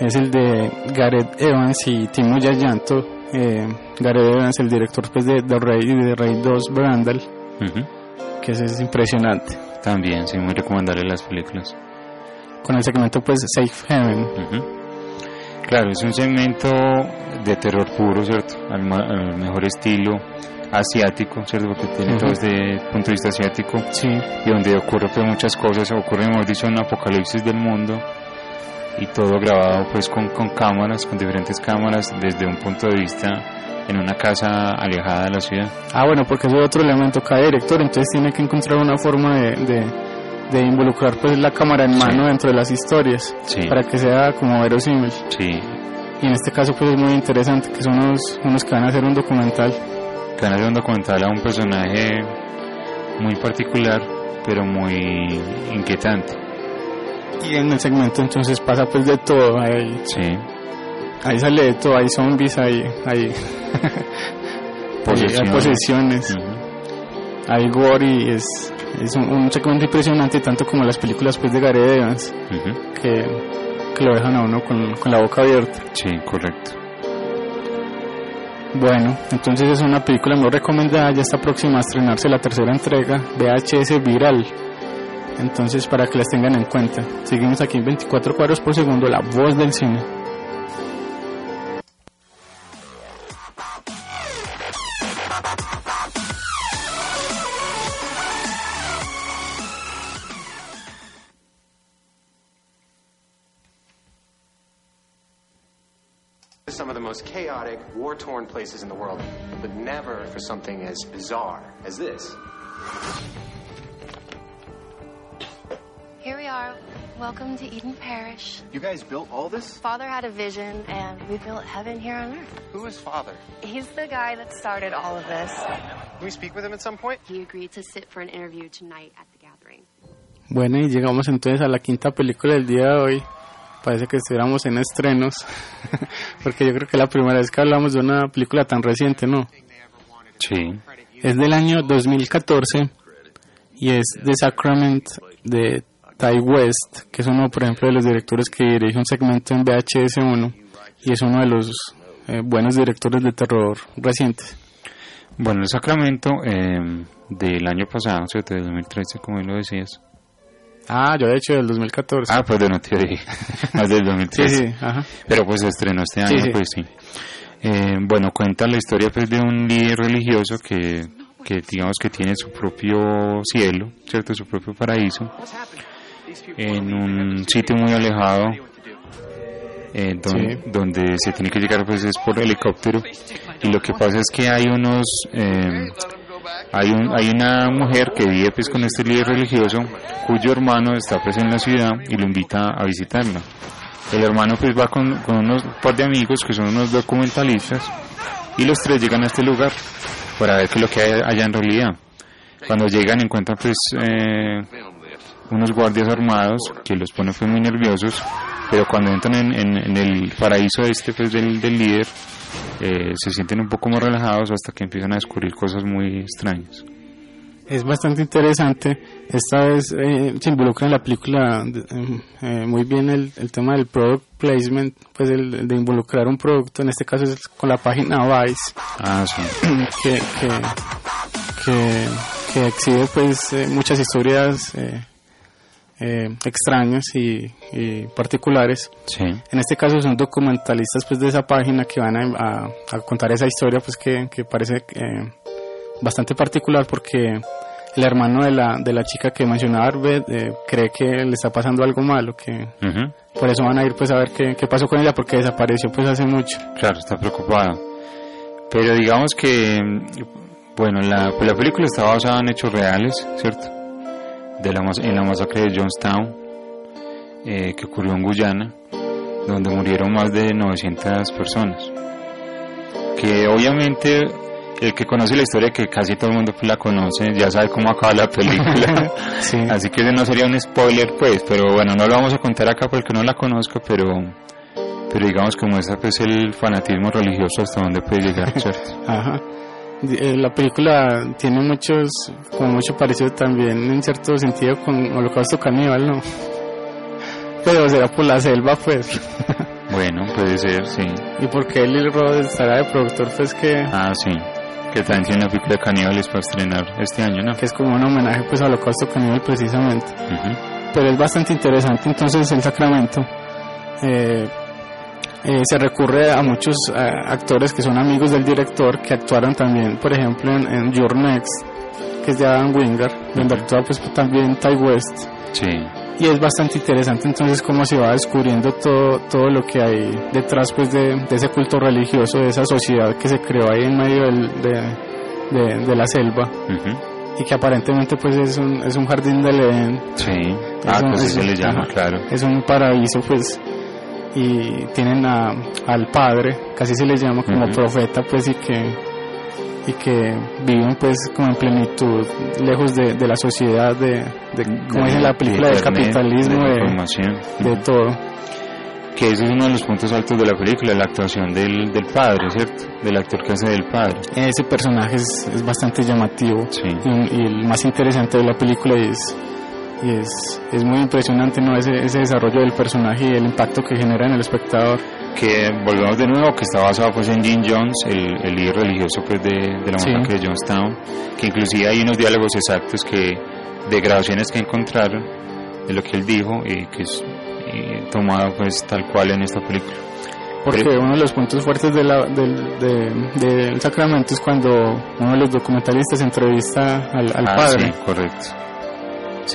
es el de Gareth Evans y Timo Yayanto. Eh, Gareth Evans, el director pues, de The Raid y de Raid 2 Brandal, Ujú. que ese es impresionante. También, sí, muy recomendable las películas. Con el segmento pues Safe Heaven. Ujú. Claro, es un segmento de terror puro, ¿cierto? Al, al mejor estilo asiático, ¿cierto? Porque tiene Ujú. todo desde el punto de vista asiático. Y donde ocurre pues, muchas cosas, ocurre, mejor dicho, un apocalipsis del mundo. Y todo grabado pues con, con cámaras, con diferentes cámaras, desde un punto de vista en una casa alejada de la ciudad. Ah, bueno, porque ese es otro elemento. Cada director entonces tiene que encontrar una forma de, de, de involucrar pues la cámara en mano dentro de las historias Sí. para que sea como verosímil. Sí, Y en este caso pues es muy interesante que son unos, unos que van a hacer un documental. que van a hacer un documental a un personaje muy particular, pero muy inquietante. Y en el segmento entonces pasa pues de todo. Ahí, Sí. ahí sale de todo, hay zombies, hay, hay, hay posesiones, hay gore y es, es un, un segmento impresionante tanto como las películas pues de Gareth Evans que, que lo dejan a uno con, con la boca abierta. Sí, correcto. Bueno, entonces es una película muy recomendada, ya está próxima a estrenarse la tercera entrega, VHS Viral. Entonces para que las tengan en cuenta. Seguimos aquí en 24 cuadros por segundo, la voz del cine. Are. Welcome to Eden Parish. You guys built all this? Father had a vision, and we built heaven here on earth. Who is Father? He's the guy that started all of this. Can we speak with him at some point? He agreed to sit for an interview tonight at the gathering. Bueno, y llegamos entonces a la quinta película del día de hoy. Parece que estuviéramos en estrenos, porque yo creo que es la primera vez que hablamos de una película tan reciente, ¿no? Sí. Es del año 2014 y es The Sacrament de Ty West, que es uno, por ejemplo, de los directores que dirige un segmento en VHS1 y es uno de los eh, buenos directores de terror recientes. Bueno, el Sacramento eh, del año pasado, ¿cierto? De 2013, como lo decías. Ah, yo de hecho del 2014. Ah, pues de no te dije. Más del 2013. Sí, sí, ajá. Pero pues se estrenó este año, sí. pues sí. Eh, bueno, cuenta la historia pues de un líder religioso que, que digamos que tiene su propio cielo, ¿cierto? Su propio paraíso. En un sitio muy alejado. eh, don- Sí. donde se tiene que llegar pues es por helicóptero y lo que pasa es que hay unos eh, hay un hay una mujer que vive pues con este líder religioso cuyo hermano está pues en la ciudad y lo invita a visitarla el hermano pues va con, con unos par de amigos que son unos documentalistas y los tres llegan a este lugar para ver qué es lo que hay allá en realidad cuando llegan encuentran pues eh, unos guardias armados que los ponen pues muy nerviosos pero cuando entran en, en- en el paraíso este pues del, del líder eh, se sienten un poco más relajados hasta que empiezan a descubrir cosas muy extrañas Es bastante interesante. Esta vez eh, se involucra en la película eh, eh, muy bien el, el tema del product placement, pues el, el de involucrar un producto, en este caso es con la página Vice, ah sí que, que, que, que exhibe pues eh, muchas historias eh, eh, extrañas y, y particulares. sí En este caso son documentalistas pues de esa página que van a, a- a contar esa historia pues que, que parece eh, bastante particular porque el hermano de la, de la chica que mencionaba Arbet eh, cree que le está pasando algo malo, que por eso van a ir pues a ver qué, qué pasó con ella porque desapareció pues hace mucho. Claro, está preocupado. Pero digamos que, bueno, la, pues la película está basada en hechos reales, ¿cierto? De la, en la masacre de Johnstown, eh, que ocurrió en Guyana, donde murieron más de 900 personas. Que obviamente el que conoce la historia, que casi todo el mundo la conoce, ya sabe cómo acaba la película. Sí. Así que ese no sería un spoiler, pues, pero bueno, no lo vamos a contar acá porque no la conozco, pero pero digamos que muestra pues el fanatismo religioso hasta donde puede llegar, ¿cierto? Ajá. Eh, La película tiene muchos, como mucho parecido también en cierto sentido con Holocausto Caníbal, ¿no? Pero será por la selva, pues. Bueno, puede ser, sí. ¿Y por qué Lil Rod estará de productor? Pues que... Ah, sí. Que también tiene una película de caníbales para estrenar este año, ¿no? Que es como un homenaje pues al holocausto caníbal precisamente. Pero es bastante interesante entonces el Sacramento. Eh, eh, se recurre a muchos eh, actores que son amigos del director que actuaron también, por ejemplo, en, en Your Next, que es de Adam Wingard, donde actúa pues también Ty West. Sí. Y es bastante interesante entonces cómo se va descubriendo todo, todo lo que hay detrás pues de, de ese culto religioso, de esa sociedad que se creó ahí en medio del- de, de- de la selva Ujú. y que aparentemente pues es un, es un jardín del Edén. Sí. Ah, un- pues se le llama, claro. Es un paraíso pues y tienen a, al padre, casi se le llama como profeta pues y que y que viven pues como en plenitud lejos de, de la sociedad de, de como dice la película del capitalismo de de, todo Que ese es uno de los puntos altos de la película, la actuación del, del padre, ¿cierto? Del actor que hace del padre. ese personaje es, es bastante llamativo Sí. y, y el más interesante de la película es y es, es muy impresionante no ese, ese desarrollo del personaje y el impacto que genera en el espectador Que volvemos de nuevo, que está basado pues en Jim Jones, el, el líder religioso pues de, de la Sí. masacre de Jonestown, que inclusive hay unos diálogos exactos que de grabaciones que encontraron de lo que él dijo y que es y tomado pues tal cual en esta película. Porque Pero- uno de los puntos fuertes de la- del, de- del Sacramento es cuando uno de los documentalistas entrevista al, al Ah, padre. sí, correcto.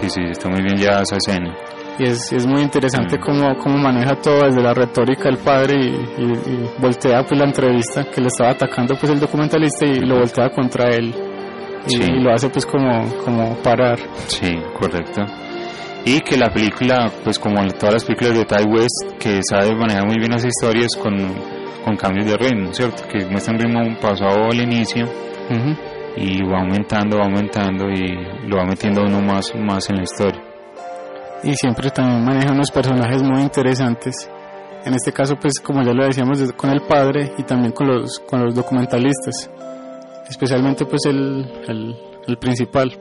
Sí, sí, está muy bien ya esa escena. Y es, es muy Mm. interesante cómo, cómo maneja todo desde la retórica del padre y, y- y voltea pues la entrevista que le estaba atacando pues el documentalista y lo voltea contra él. Y, Sí. y lo hace pues como, como parar. Sí, correcto. Y que la película, pues como todas las películas de Ty West, que sabe manejar muy bien las historias con, con cambios de ritmo, ¿cierto? Que muestra un ritmo pasado al inicio Ujú. Y va aumentando, va aumentando y lo va metiendo uno más, más en la historia. y siempre también maneja unos personajes muy interesantes. En este caso, pues como ya lo decíamos, de- con el padre y también con los, con los documentalistas. Especialmente pues el, el, el principal.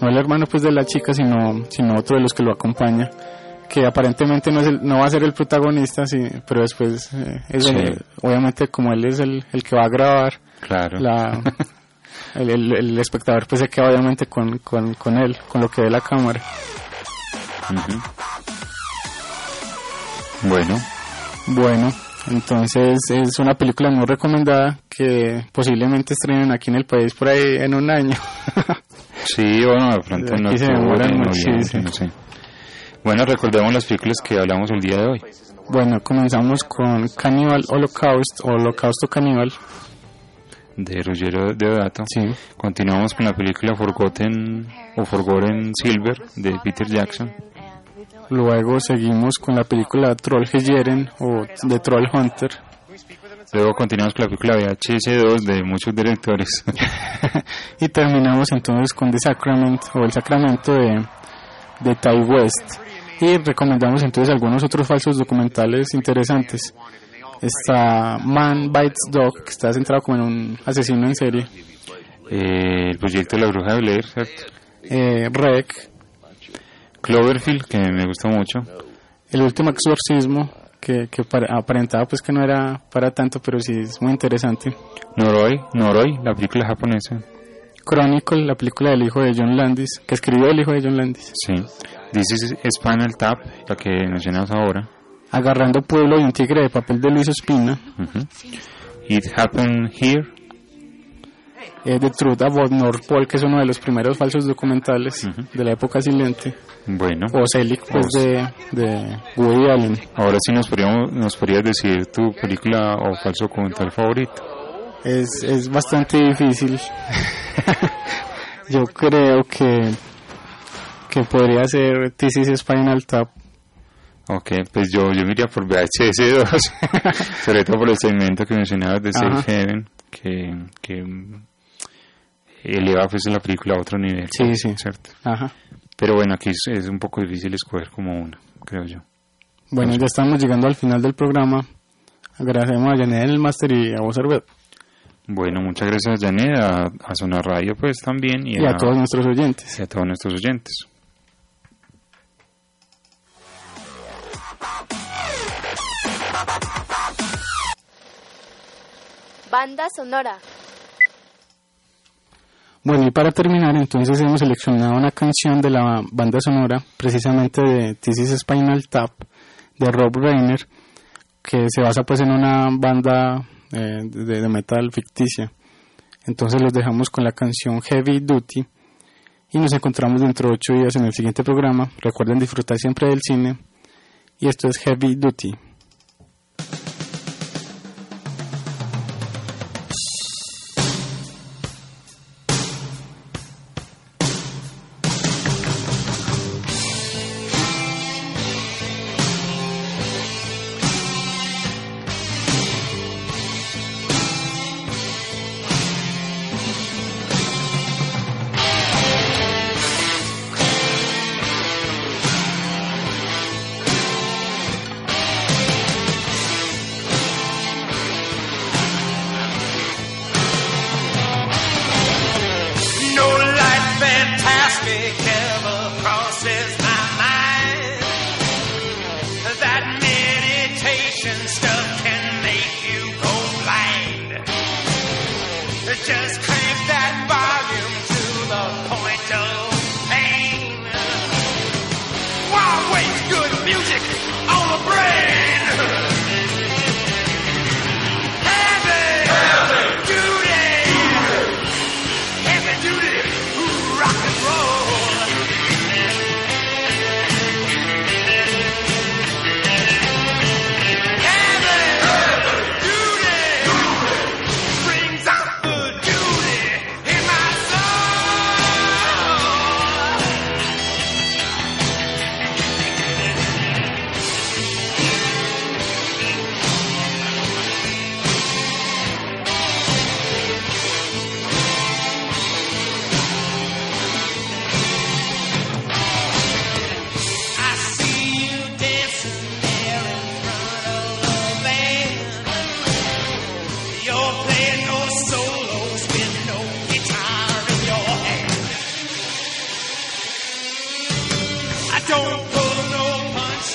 No el hermano pues de la chica, sino, sino otro de los que lo acompaña. Que aparentemente no, es el- no va a ser el protagonista, sí, pero después, eh, es Sí. el- obviamente como él es el, el que va a grabar, Claro. la, el, el- el espectador pues se queda obviamente con, con, con él, con lo que ve la cámara. Ujú. Bueno, Bueno, entonces es una película muy recomendada que posiblemente estrenen aquí en el país por ahí en un año. sí, bueno, de pronto Aquí se demoran muchísimo. no sé. Bueno, recordemos las películas que hablamos el día de hoy. bueno, comenzamos con Cannibal Holocaust Holocausto Caníbal. De Ruggiero Deodato. Continuamos con la película Forgotten o Forgotten Silver de Peter Jackson. Luego seguimos con la película Troll Hejeren o The Troll Hunter. Luego continuamos con la película VHS2 de muchos directores. y terminamos entonces con The Sacrament o El Sacramento de, de Ty West. Y recomendamos entonces algunos otros falsos documentales interesantes. Está Man Bites Dog, que está centrado como en un asesino en serie. Eh, el proyecto de la bruja de Blair, ¿cierto? Eh, Rec, Cloverfield, que me gustó mucho. El último exorcismo, que, que para- aparentaba pues que no era para tanto, pero sí es muy interesante. Noroi, Noroi, la película japonesa. Chronicle, la película del hijo de John Landis, que escribió el hijo de John Landis. Sí. This is Spinal Tap, la que mencionamos ahora. Agarrando Pueblo y un tigre de papel de Luis Ospina. Ujú. It Happened Here. Eh, The Truth About North Pole, que es uno de los primeros falsos documentales de la época silente. Bueno. O Selig, pues O- de, de Woody Allen. Ahora sí nos, podríamos, nos podrías decir tu película o falso documental favorito. Es, es bastante difícil. Yo creo que, que podría ser Thesis Spinal Tap. Ok, pues yo, yo me iría por VHS2, sobre todo por el segmento que mencionabas de Safe Ajá. Haven, que, que eleva pues la película a otro nivel. Sí, sí. ¿cierto? Ajá. Pero bueno, aquí es, es un poco difícil escoger como una, creo yo. Bueno, ya estamos llegando al final del programa. Agradecemos a Janet en el máster y a vos, Herbert, Bueno, muchas gracias Janet, a, a Sonar Radio pues también y, y a todos nuestros oyentes. y a todos nuestros oyentes. Banda sonora. Bueno, y para terminar, entonces hemos seleccionado una canción de la banda sonora, precisamente de This is Spinal Tap, de Rob Reiner, que se basa pues en una banda eh, de, de metal ficticia. Entonces los dejamos con la canción Heavy Duty y nos encontramos dentro de ocho días en el siguiente programa. Recuerden disfrutar siempre del cine y esto es Heavy Duty.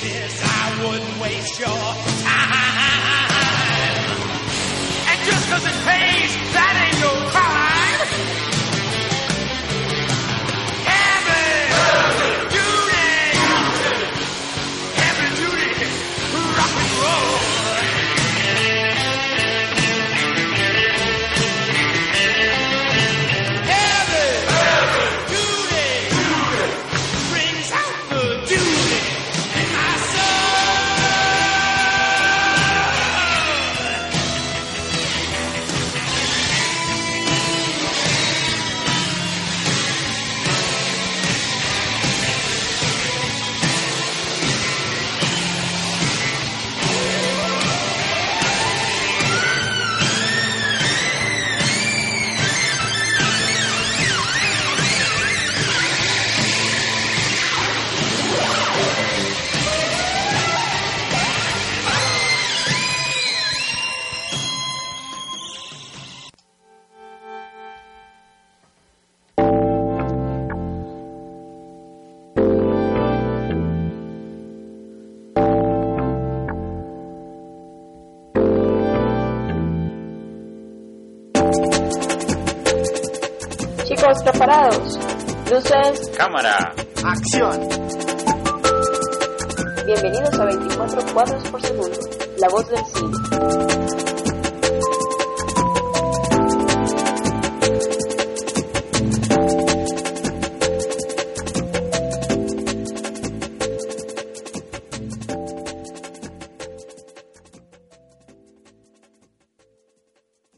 I wouldn't waste your